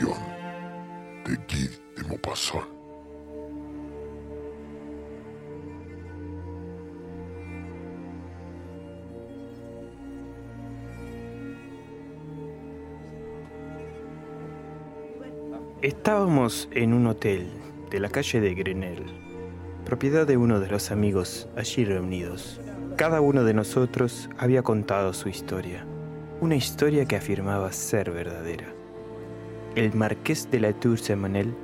De Guy de. Estábamos en un hotel de la calle de Grenelle, propiedad de uno de los amigos allí reunidos. Cada uno de nosotros había contado su historia, una historia que afirmaba ser verdadera. El marqués de la Tour Semanel,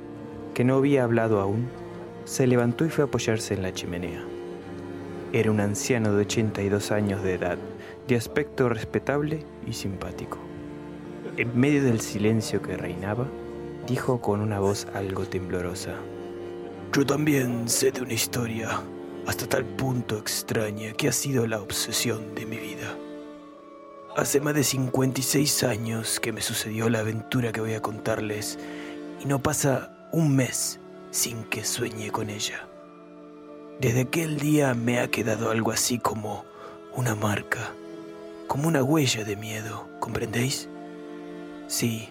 que no había hablado aún, se levantó y fue a apoyarse en la chimenea. Era un anciano de 82 años de edad, de aspecto respetable y simpático. En medio del silencio que reinaba, dijo con una voz algo temblorosa. Yo también sé de una historia, hasta tal punto extraña que ha sido la obsesión de mi vida. Hace más de 56 años que me sucedió la aventura que voy a contarles y no pasa un mes sin que sueñe con ella. Desde aquel día me ha quedado algo así como una marca, como una huella de miedo, ¿comprendéis? Sí,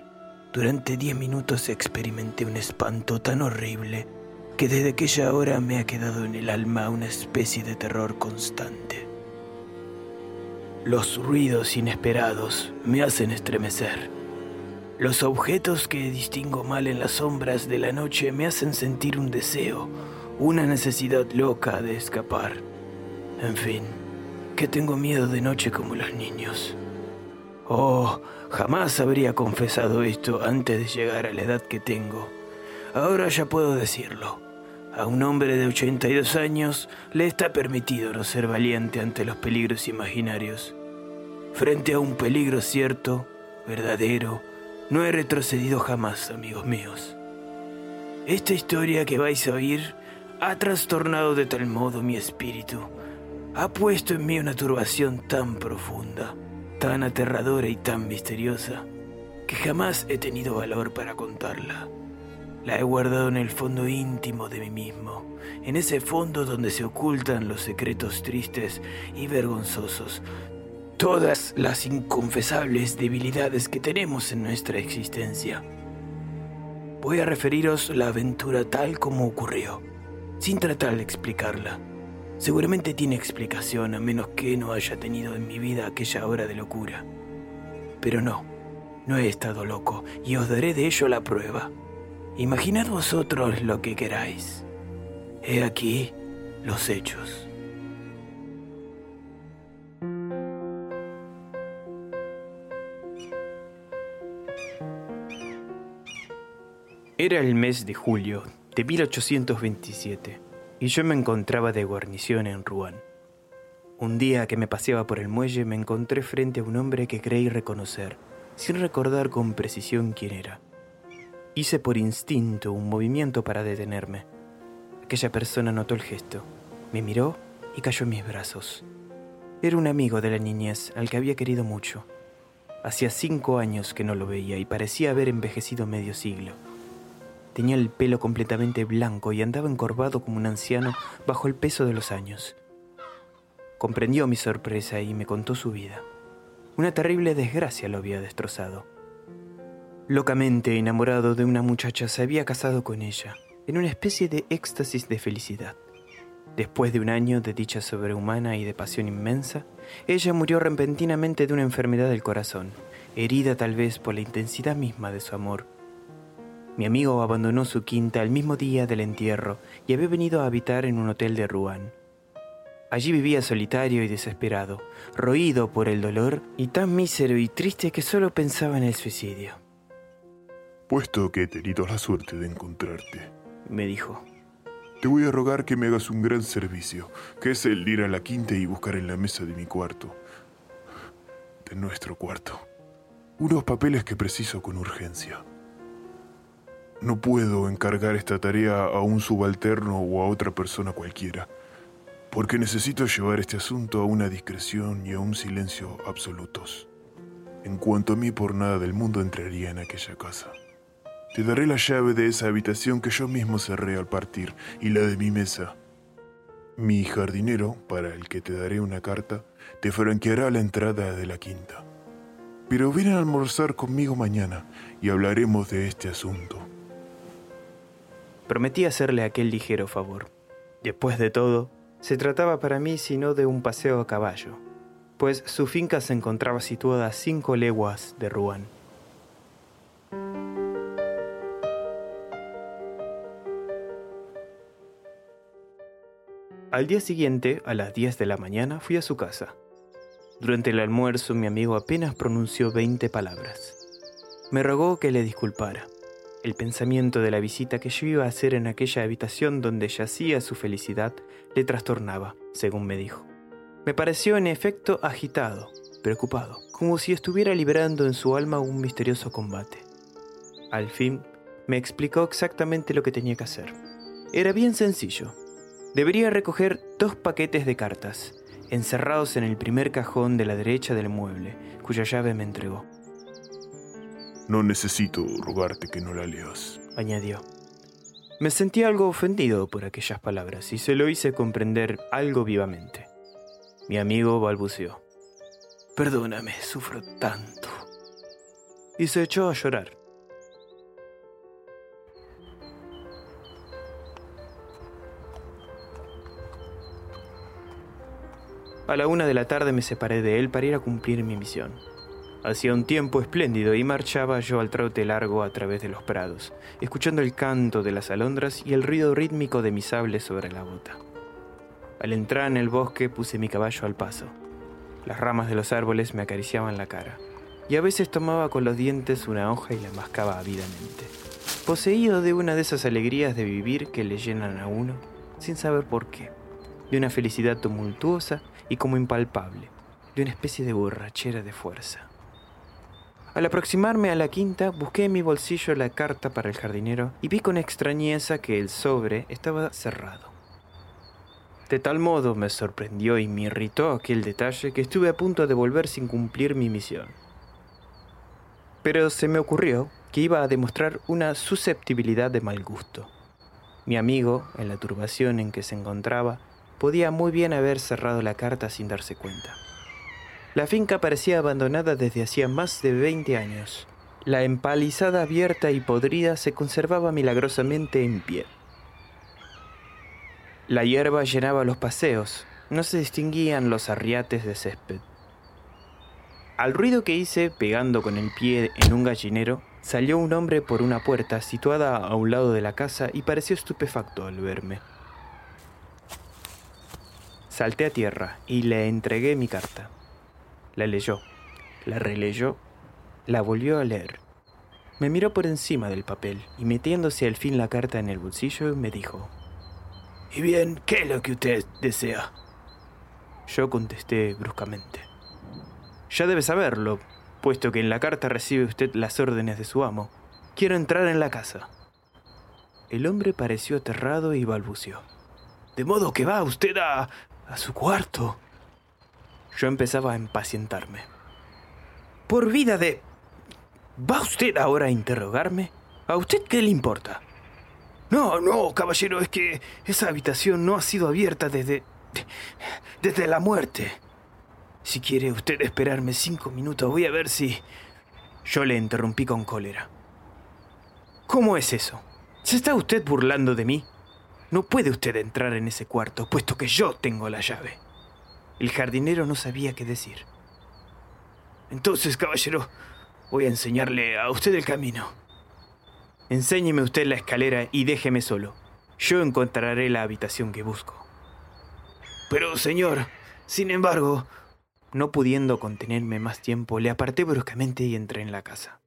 durante diez minutos experimenté un espanto tan horrible que desde aquella hora me ha quedado en el alma una especie de terror constante. Los ruidos inesperados me hacen estremecer. Los objetos que distingo mal en las sombras de la noche me hacen sentir un deseo, una necesidad loca de escapar. En fin, que tengo miedo de noche como los niños. Oh, jamás habría confesado esto antes de llegar a la edad que tengo. Ahora ya puedo decirlo. A un hombre de 82 años le está permitido no ser valiente ante los peligros imaginarios. Frente a un peligro cierto, verdadero, no he retrocedido jamás, amigos míos. Esta historia que vais a oír ha trastornado de tal modo mi espíritu, ha puesto en mí una turbación tan profunda, tan aterradora y tan misteriosa, que jamás he tenido valor para contarla. La he guardado en el fondo íntimo de mí mismo, en ese fondo donde se ocultan los secretos tristes y vergonzosos, todas las inconfesables debilidades que tenemos en nuestra existencia. Voy a referiros la aventura tal como ocurrió, sin tratar de explicarla. Seguramente tiene explicación a menos que no haya tenido en mi vida aquella hora de locura. Pero no, no he estado loco y os daré de ello la prueba. Imaginad vosotros lo que queráis. He aquí los hechos. Era el mes de julio de 1827 y yo me encontraba de guarnición en Rouen. Un día que me paseaba por el muelle me encontré frente a un hombre que creí reconocer, sin recordar con precisión quién era. Hice por instinto un movimiento para detenerme. Aquella persona notó el gesto, me miró y cayó en mis brazos. Era un amigo de la niñez al que había querido mucho. Hacía cinco años que no lo veía y parecía haber envejecido medio siglo. Tenía el pelo completamente blanco y andaba encorvado como un anciano bajo el peso de los años. Comprendió mi sorpresa y me contó su vida. Una terrible desgracia lo había destrozado. Locamente enamorado de una muchacha, se había casado con ella, en una especie de éxtasis de felicidad. Después de un año de dicha sobrehumana y de pasión inmensa, ella murió repentinamente de una enfermedad del corazón, herida tal vez por la intensidad misma de su amor. Mi amigo abandonó su quinta el mismo día del entierro y había venido a habitar en un hotel de Rouen. Allí vivía solitario y desesperado, roído por el dolor y tan mísero y triste que solo pensaba en el suicidio. Puesto que he tenido la suerte de encontrarte, me dijo, te voy a rogar que me hagas un gran servicio, que es el ir a la quinta y buscar en la mesa de mi cuarto, de nuestro cuarto, unos papeles que preciso con urgencia. No puedo encargar esta tarea a un subalterno o a otra persona cualquiera porque necesito llevar este asunto a una discreción y a un silencio absolutos. En cuanto a mí, por nada del mundo entraría en aquella casa. Te daré la llave de esa habitación que yo mismo cerré al partir y la de mi mesa. Mi jardinero, para el que te daré una carta, te franqueará la entrada de la quinta. Pero ven a almorzar conmigo mañana y hablaremos de este asunto. Prometí hacerle aquel ligero favor. Después de todo, se trataba para mí sino de un paseo a caballo, pues su finca se encontraba situada a cinco leguas de Rouen. Al día siguiente, a las 10 de la mañana, fui a su casa. Durante el almuerzo mi amigo apenas pronunció 20 palabras. Me rogó que le disculpara. El pensamiento de la visita que yo iba a hacer en aquella habitación donde yacía su felicidad le trastornaba, según me dijo. Me pareció en efecto agitado, preocupado, como si estuviera liberando en su alma un misterioso combate. Al fin, me explicó exactamente lo que tenía que hacer. Era bien sencillo. Debería recoger dos paquetes de cartas, encerrados en el primer cajón de la derecha del mueble, cuya llave me entregó. No necesito rogarte que no la leas, añadió. Me sentí algo ofendido por aquellas palabras y se lo hice comprender algo vivamente. Mi amigo balbuceó. Perdóname, sufro tanto. Y se echó a llorar. A la una de la tarde me separé de él para ir a cumplir mi misión. Hacía un tiempo espléndido y marchaba yo al trote largo a través de los prados, escuchando el canto de las alondras y el ruido rítmico de mi sable sobre la bota. Al entrar en el bosque puse mi caballo al paso. Las ramas de los árboles me acariciaban la cara, y a veces tomaba con los dientes una hoja y la mascaba ávidamente, poseído de una de esas alegrías de vivir que le llenan a uno, sin saber por qué, de una felicidad tumultuosa y como impalpable, de una especie de borrachera de fuerza. Al aproximarme a la quinta, busqué en mi bolsillo la carta para el jardinero y vi con extrañeza que el sobre estaba cerrado. De tal modo me sorprendió y me irritó aquel detalle que estuve a punto de volver sin cumplir mi misión. Pero se me ocurrió que iba a demostrar una susceptibilidad de mal gusto. Mi amigo, en la turbación en que se encontraba, podía muy bien haber cerrado la carta sin darse cuenta. La finca parecía abandonada desde hacía más de 20 años. La empalizada abierta y podrida se conservaba milagrosamente en pie. La hierba llenaba los paseos, no se distinguían los arriates de césped. Al ruido que hice pegando con el pie en un gallinero, salió un hombre por una puerta situada a un lado de la casa y pareció estupefacto al verme. Salté a tierra y le entregué mi carta. La leyó, la releyó, la volvió a leer. Me miró por encima del papel y metiéndose al fin la carta en el bolsillo me dijo, ¿Y bien, qué es lo que usted desea? Yo contesté bruscamente, ya debe saberlo, puesto que en la carta recibe usted las órdenes de su amo. Quiero entrar en la casa. El hombre pareció aterrado y balbuceó. De modo que va usted a... a su cuarto. Yo empezaba a impacientarme. Por vida de... ¿Va usted ahora a interrogarme? ¿A usted qué le importa? No, no, caballero, es que esa habitación no ha sido abierta desde... desde la muerte. Si quiere usted esperarme cinco minutos, voy a ver si... Yo le interrumpí con cólera. ¿Cómo es eso? ¿Se está usted burlando de mí? No puede usted entrar en ese cuarto, puesto que yo tengo la llave. El jardinero no sabía qué decir. Entonces, caballero, voy a enseñarle a usted el camino. Enséñeme usted la escalera y déjeme solo. Yo encontraré la habitación que busco. Pero, señor, sin embargo, no pudiendo contenerme más tiempo, le aparté bruscamente y entré en la casa.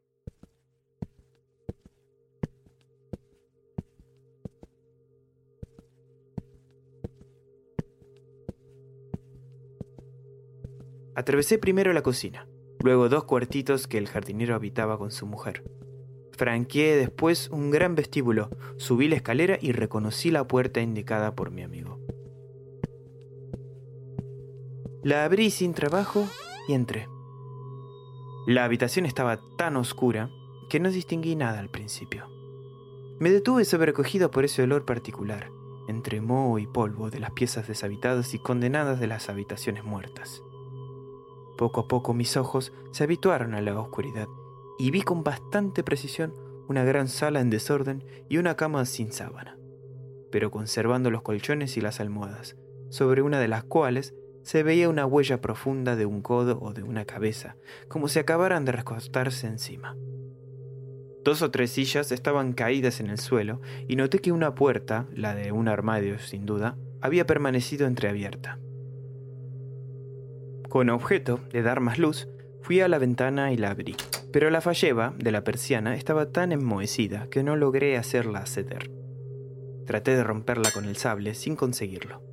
Atravesé primero la cocina, luego dos cuartitos que el jardinero habitaba con su mujer. Franqueé después un gran vestíbulo, subí la escalera y reconocí la puerta indicada por mi amigo. La abrí sin trabajo y entré. La habitación estaba tan oscura que no distinguí nada al principio. Me detuve sobrecogido por ese olor particular, entre moho y polvo de las piezas deshabitadas y condenadas de las habitaciones muertas. Poco a poco mis ojos se habituaron a la oscuridad y vi con bastante precisión una gran sala en desorden y una cama sin sábana, pero conservando los colchones y las almohadas, sobre una de las cuales se veía una huella profunda de un codo o de una cabeza, como si acabaran de recostarse encima. Dos o tres sillas estaban caídas en el suelo y noté que una puerta, la de un armario sin duda, había permanecido entreabierta. Con objeto de dar más luz, fui a la ventana y la abrí, pero la falleba de la persiana estaba tan enmohecida que no logré hacerla ceder. Traté de romperla con el sable sin conseguirlo.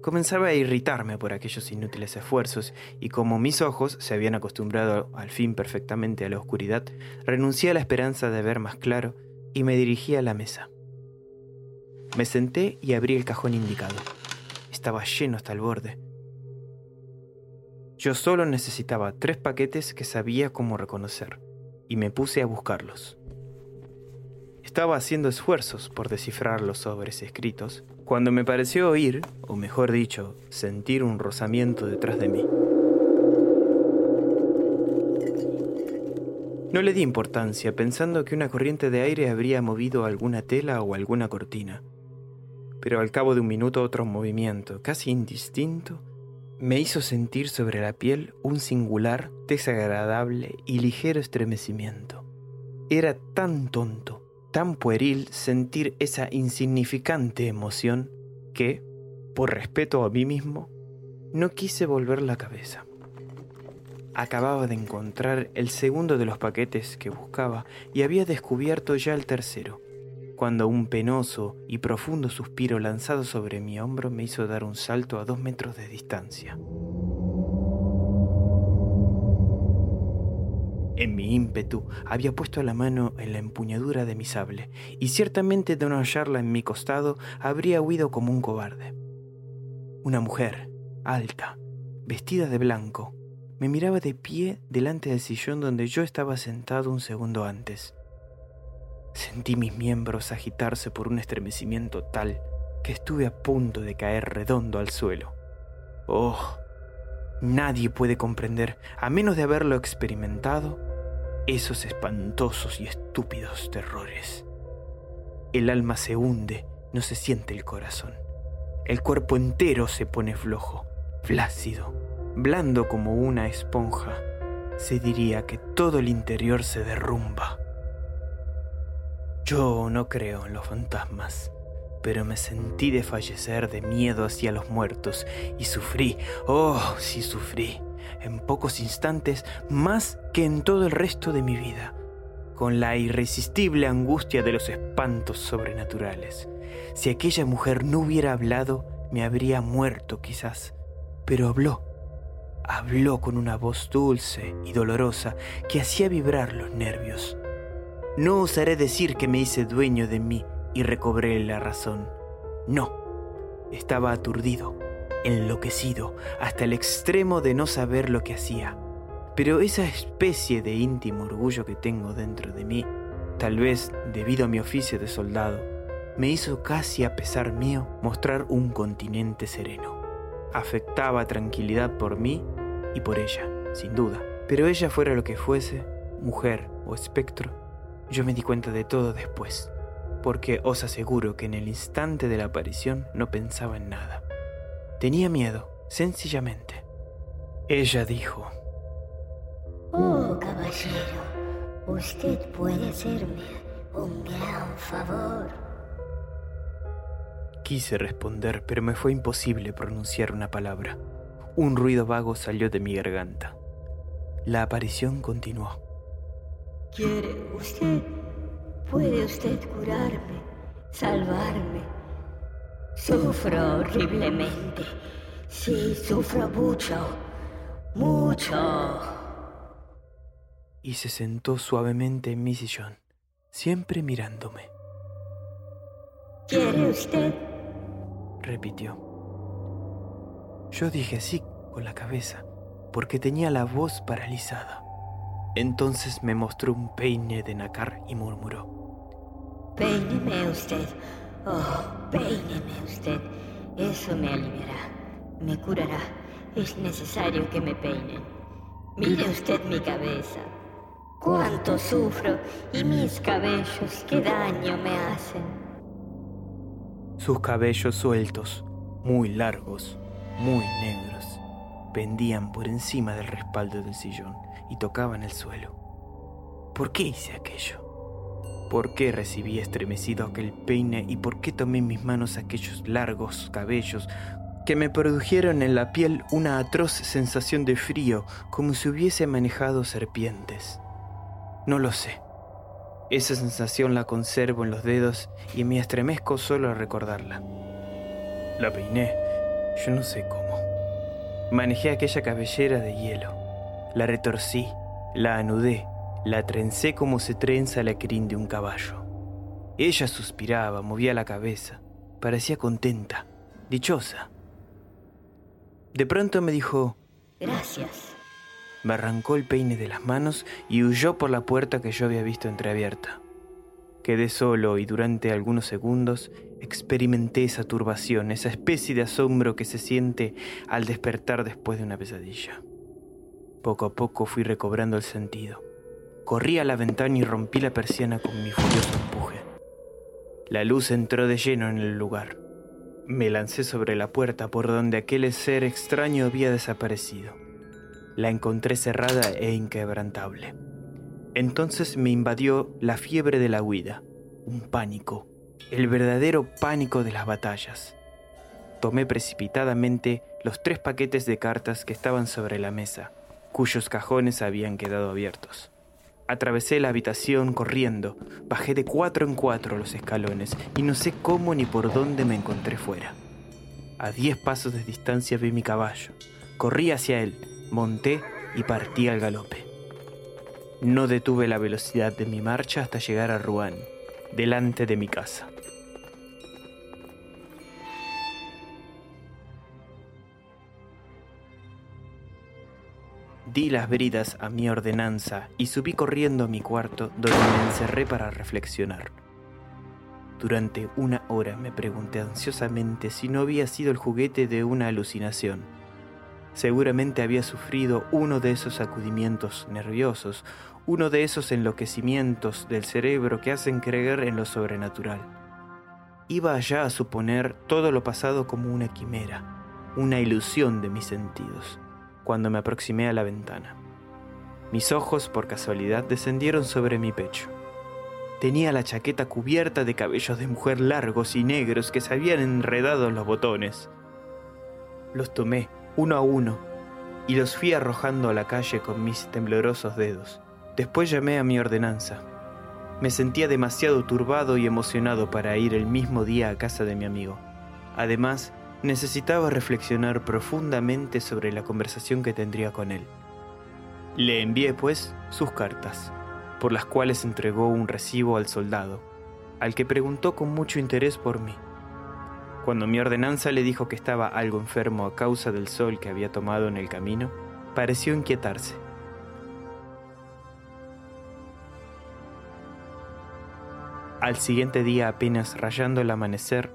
Comenzaba a irritarme por aquellos inútiles esfuerzos y como mis ojos se habían acostumbrado al fin perfectamente a la oscuridad, renuncié a la esperanza de ver más claro y me dirigí a la mesa. Me senté y abrí el cajón indicado. Estaba lleno hasta el borde yo solo necesitaba tres paquetes que sabía cómo reconocer, y me puse a buscarlos. Estaba haciendo esfuerzos por descifrar los sobres escritos, cuando me pareció oír, o mejor dicho, sentir un rozamiento detrás de mí. No le di importancia pensando que una corriente de aire habría movido alguna tela o alguna cortina. Pero al cabo de un minuto otro movimiento, casi indistinto, me hizo sentir sobre la piel un singular, desagradable y ligero estremecimiento. Era tan tonto, tan pueril sentir esa insignificante emoción que, por respeto a mí mismo, no quise volver la cabeza. Acababa de encontrar el segundo de los paquetes que buscaba y había descubierto ya el tercero cuando un penoso y profundo suspiro lanzado sobre mi hombro me hizo dar un salto a dos metros de distancia. En mi ímpetu había puesto la mano en la empuñadura de mi sable, y ciertamente de no hallarla en mi costado habría huido como un cobarde. Una mujer, alta, vestida de blanco, me miraba de pie delante del sillón donde yo estaba sentado un segundo antes. Sentí mis miembros agitarse por un estremecimiento tal que estuve a punto de caer redondo al suelo. Oh, nadie puede comprender, a menos de haberlo experimentado, esos espantosos y estúpidos terrores. El alma se hunde, no se siente el corazón. El cuerpo entero se pone flojo, flácido, blando como una esponja. Se diría que todo el interior se derrumba. Yo no creo en los fantasmas, pero me sentí de fallecer de miedo hacia los muertos y sufrí, oh, sí sufrí, en pocos instantes más que en todo el resto de mi vida, con la irresistible angustia de los espantos sobrenaturales. Si aquella mujer no hubiera hablado, me habría muerto quizás, pero habló. Habló con una voz dulce y dolorosa que hacía vibrar los nervios. No osaré decir que me hice dueño de mí y recobré la razón. No, estaba aturdido, enloquecido, hasta el extremo de no saber lo que hacía. Pero esa especie de íntimo orgullo que tengo dentro de mí, tal vez debido a mi oficio de soldado, me hizo casi a pesar mío mostrar un continente sereno. Afectaba tranquilidad por mí y por ella, sin duda. Pero ella fuera lo que fuese, mujer o espectro, yo me di cuenta de todo después, porque os aseguro que en el instante de la aparición no pensaba en nada. Tenía miedo, sencillamente. Ella dijo, Oh, caballero, usted puede hacerme un gran favor. Quise responder, pero me fue imposible pronunciar una palabra. Un ruido vago salió de mi garganta. La aparición continuó. ¿Quiere usted? ¿Puede usted curarme? ¿Salvarme? Sufro horriblemente. Sí, sufro mucho. Mucho. Y se sentó suavemente en mi sillón, siempre mirándome. ¿Quiere usted? repitió. Yo dije sí con la cabeza, porque tenía la voz paralizada. Entonces me mostró un peine de nácar y murmuró. Peíneme usted. Oh, peíneme usted. Eso me aliviará. Me curará. Es necesario que me peinen. Mire usted mi cabeza. Cuánto sufro y mis cabellos qué daño me hacen. Sus cabellos sueltos, muy largos, muy negros, pendían por encima del respaldo del sillón y tocaban el suelo. ¿Por qué hice aquello? ¿Por qué recibí estremecido aquel peine y por qué tomé en mis manos aquellos largos cabellos que me produjeron en la piel una atroz sensación de frío como si hubiese manejado serpientes? No lo sé. Esa sensación la conservo en los dedos y me estremezco solo al recordarla. La peiné, yo no sé cómo. Manejé aquella cabellera de hielo. La retorcí, la anudé, la trencé como se trenza la crin de un caballo. Ella suspiraba, movía la cabeza, parecía contenta, dichosa. De pronto me dijo, Gracias. me arrancó el peine de las manos y huyó por la puerta que yo había visto entreabierta. Quedé solo y durante algunos segundos experimenté esa turbación, esa especie de asombro que se siente al despertar después de una pesadilla. Poco a poco fui recobrando el sentido. Corrí a la ventana y rompí la persiana con mi furioso empuje. La luz entró de lleno en el lugar. Me lancé sobre la puerta por donde aquel ser extraño había desaparecido. La encontré cerrada e inquebrantable. Entonces me invadió la fiebre de la huida, un pánico, el verdadero pánico de las batallas. Tomé precipitadamente los tres paquetes de cartas que estaban sobre la mesa, cuyos cajones habían quedado abiertos. Atravesé la habitación corriendo, bajé de cuatro en cuatro los escalones y no sé cómo ni por dónde me encontré fuera. A diez pasos de distancia vi mi caballo. Corrí hacia él, monté y partí al galope. No detuve la velocidad de mi marcha hasta llegar a Rouen, delante de mi casa. Di las bridas a mi ordenanza y subí corriendo a mi cuarto donde me encerré para reflexionar. Durante una hora me pregunté ansiosamente si no había sido el juguete de una alucinación. Seguramente había sufrido uno de esos sacudimientos nerviosos, uno de esos enloquecimientos del cerebro que hacen creer en lo sobrenatural. Iba allá a suponer todo lo pasado como una quimera, una ilusión de mis sentidos, cuando me aproximé a la ventana. Mis ojos, por casualidad, descendieron sobre mi pecho. Tenía la chaqueta cubierta de cabellos de mujer largos y negros que se habían enredado en los botones. Los tomé uno a uno y los fui arrojando a la calle con mis temblorosos dedos. Después llamé a mi ordenanza. Me sentía demasiado turbado y emocionado para ir el mismo día a casa de mi amigo. Además, necesitaba reflexionar profundamente sobre la conversación que tendría con él. Le envié, pues, sus cartas, por las cuales entregó un recibo al soldado, al que preguntó con mucho interés por mí. Cuando mi ordenanza le dijo que estaba algo enfermo a causa del sol que había tomado en el camino, pareció inquietarse. Al siguiente día, apenas rayando el amanecer,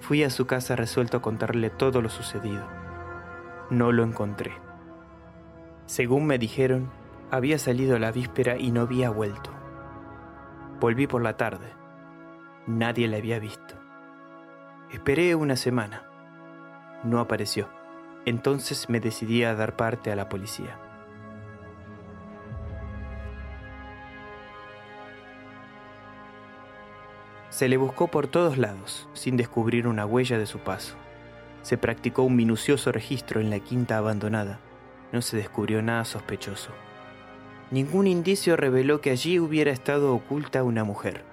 fui a su casa resuelto a contarle todo lo sucedido. No lo encontré. Según me dijeron, había salido la víspera y no había vuelto. Volví por la tarde. Nadie la había visto. Esperé una semana. No apareció. Entonces me decidí a dar parte a la policía. Se le buscó por todos lados, sin descubrir una huella de su paso. Se practicó un minucioso registro en la quinta abandonada. No se descubrió nada sospechoso. Ningún indicio reveló que allí hubiera estado oculta una mujer.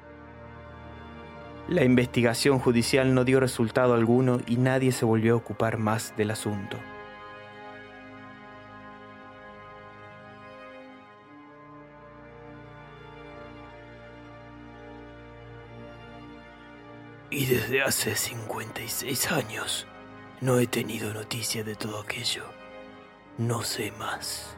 La investigación judicial no dio resultado alguno y nadie se volvió a ocupar más del asunto. Y desde hace 56 años no he tenido noticia de todo aquello. No sé más.